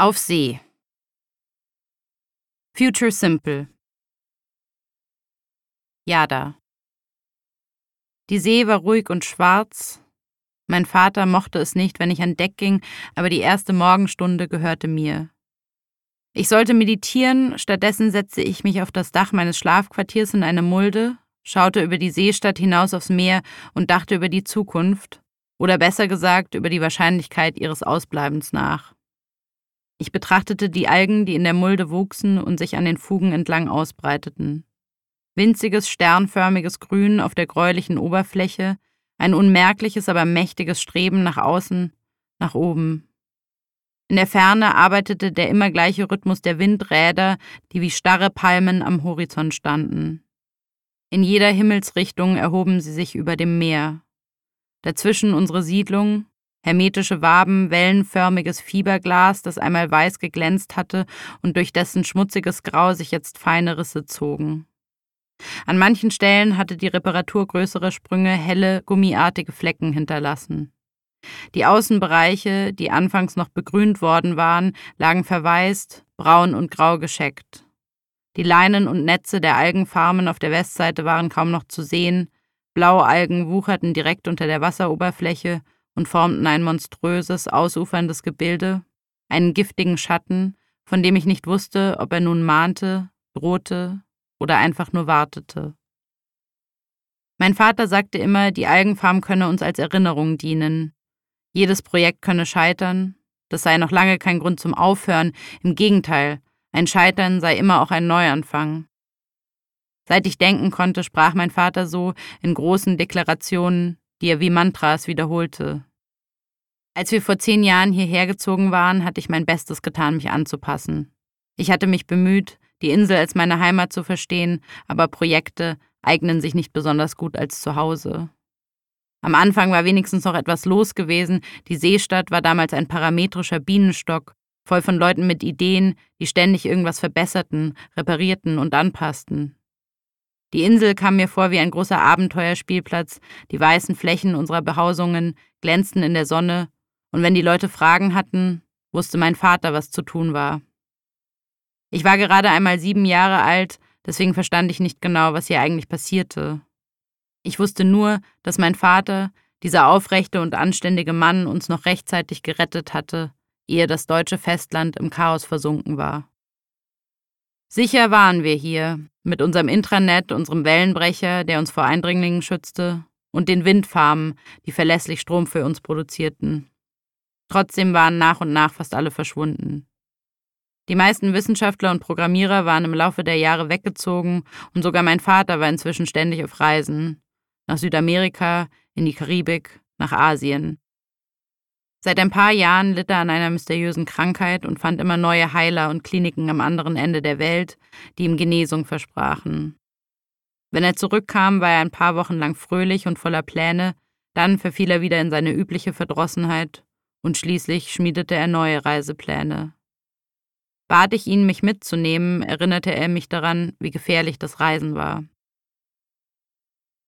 Auf See. Future Simple. Jada. Die See war ruhig und schwarz. Mein Vater mochte es nicht, wenn ich an Deck ging, aber die erste Morgenstunde gehörte mir. Ich sollte meditieren, stattdessen setzte ich mich auf das Dach meines Schlafquartiers in eine Mulde, schaute über die Seestadt hinaus aufs Meer und dachte über die Zukunft, oder besser gesagt über die Wahrscheinlichkeit ihres Ausbleibens nach. Ich betrachtete die Algen, die in der Mulde wuchsen und sich an den Fugen entlang ausbreiteten. Winziges, sternförmiges Grün auf der gräulichen Oberfläche, ein unmerkliches, aber mächtiges Streben nach außen, nach oben. In der Ferne arbeitete der immer gleiche Rhythmus der Windräder, die wie starre Palmen am Horizont standen. In jeder Himmelsrichtung erhoben sie sich über dem Meer. Dazwischen unsere Siedlung, hermetische Waben, wellenförmiges Fieberglas, das einmal weiß geglänzt hatte und durch dessen schmutziges Grau sich jetzt feine Risse zogen. An manchen Stellen hatte die Reparatur größere Sprünge helle, gummiartige Flecken hinterlassen. Die Außenbereiche, die anfangs noch begrünt worden waren, lagen verwaist, braun und grau gescheckt. Die Leinen und Netze der Algenfarmen auf der Westseite waren kaum noch zu sehen, Blaualgen wucherten direkt unter der Wasseroberfläche und formten ein monströses, ausuferndes Gebilde, einen giftigen Schatten, von dem ich nicht wusste, ob er nun mahnte, drohte oder einfach nur wartete. Mein Vater sagte immer, die Algenfarm könne uns als Erinnerung dienen. Jedes Projekt könne scheitern, das sei noch lange kein Grund zum Aufhören, im Gegenteil, ein Scheitern sei immer auch ein Neuanfang. Seit ich denken konnte, sprach mein Vater so in großen Deklarationen, die er wie Mantras wiederholte. Als wir vor zehn Jahren hierher gezogen waren, hatte ich mein Bestes getan, mich anzupassen. Ich hatte mich bemüht, die Insel als meine Heimat zu verstehen, aber Projekte eignen sich nicht besonders gut als Zuhause. Am Anfang war wenigstens noch etwas los gewesen, die Seestadt war damals ein parametrischer Bienenstock, voll von Leuten mit Ideen, die ständig irgendwas verbesserten, reparierten und anpassten. Die Insel kam mir vor wie ein großer Abenteuerspielplatz, die weißen Flächen unserer Behausungen glänzten in der Sonne, und wenn die Leute Fragen hatten, wusste mein Vater, was zu tun war. Ich war gerade einmal sieben Jahre alt, deswegen verstand ich nicht genau, was hier eigentlich passierte. Ich wusste nur, dass mein Vater, dieser aufrechte und anständige Mann, uns noch rechtzeitig gerettet hatte, ehe das deutsche Festland im Chaos versunken war. Sicher waren wir hier, mit unserem Intranet, unserem Wellenbrecher, der uns vor Eindringlingen schützte, und den Windfarmen, die verlässlich Strom für uns produzierten. Trotzdem waren nach und nach fast alle verschwunden. Die meisten Wissenschaftler und Programmierer waren im Laufe der Jahre weggezogen und sogar mein Vater war inzwischen ständig auf Reisen. Nach Südamerika, in die Karibik, nach Asien. Seit ein paar Jahren litt er an einer mysteriösen Krankheit und fand immer neue Heiler und Kliniken am anderen Ende der Welt, die ihm Genesung versprachen. Wenn er zurückkam, war er ein paar Wochen lang fröhlich und voller Pläne, dann verfiel er wieder in seine übliche Verdrossenheit und schließlich schmiedete er neue Reisepläne. Bat ich ihn, mich mitzunehmen, erinnerte er mich daran, wie gefährlich das Reisen war.